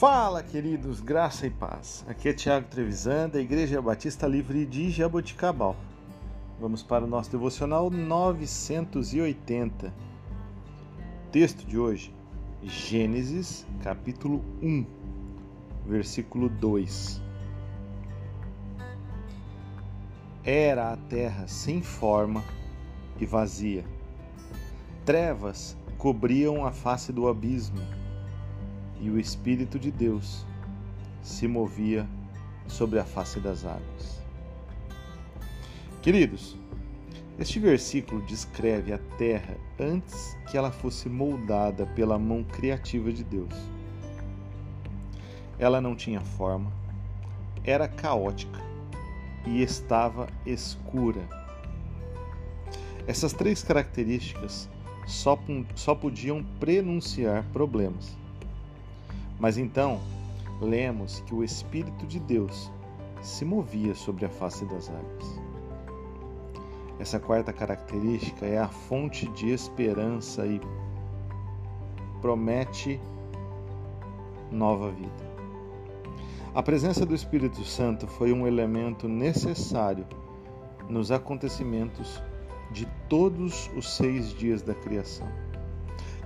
Fala, queridos, graça e paz. Aqui é Tiago Trevisan, da Igreja Batista Livre de Jaboticabal. Vamos para o nosso devocional 980. Texto de hoje, Gênesis, capítulo 1, versículo 2. Era a terra sem forma e vazia. Trevas cobriam a face do abismo e o Espírito de Deus se movia sobre a face das águas. Queridos, este versículo descreve a terra antes que ela fosse moldada pela mão criativa de Deus. Ela não tinha forma, era caótica e estava escura. Essas três características só, só podiam prenunciar problemas. Mas então, lemos que o Espírito de Deus se movia sobre a face das águas. Essa quarta característica é a fonte de esperança e promete nova vida. A presença do Espírito Santo foi um elemento necessário nos acontecimentos de todos os seis dias da criação.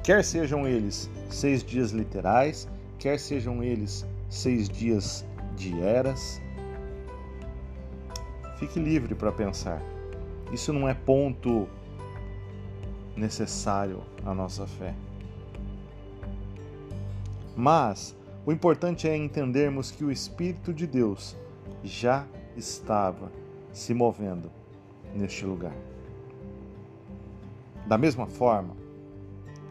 Quer sejam eles seis dias literais, quer sejam eles seis dias de eras. Fique livre para pensar. Isso não é ponto necessário à nossa fé. Mas o importante é entendermos que o Espírito de Deus já estava se movendo neste lugar. Da mesma forma,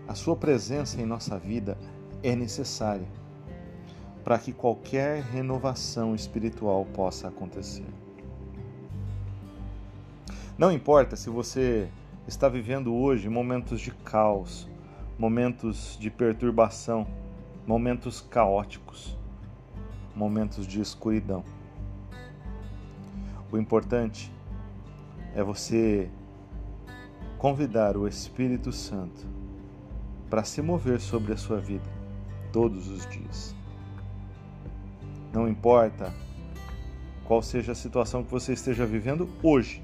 a Sua presença em nossa vida é necessária para que qualquer renovação espiritual possa acontecer. Não importa se você está vivendo hoje momentos de caos, momentos de perturbação, momentos caóticos, momentos de escuridão. O importante é você convidar o Espírito Santo para se mover sobre a sua vida todos os dias. Não importa qual seja a situação que você esteja vivendo hoje,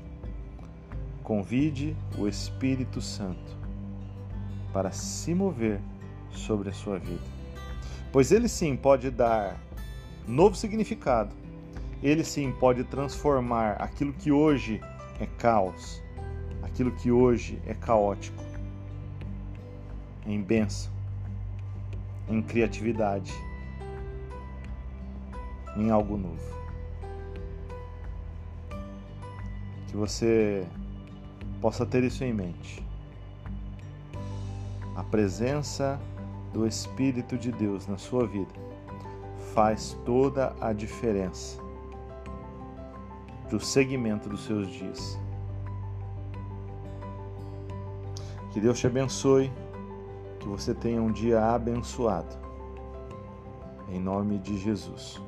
convide o Espírito Santo para se mover sobre a sua vida. Pois ele sim pode dar novo significado, ele sim pode transformar aquilo que hoje é caos, aquilo que hoje é caótico, em bênção, em criatividade em algo novo. Que você possa ter isso em mente. A presença do Espírito de Deus na sua vida faz toda a diferença para o segmento dos seus dias. Que Deus te abençoe, que você tenha um dia abençoado. Em nome de Jesus.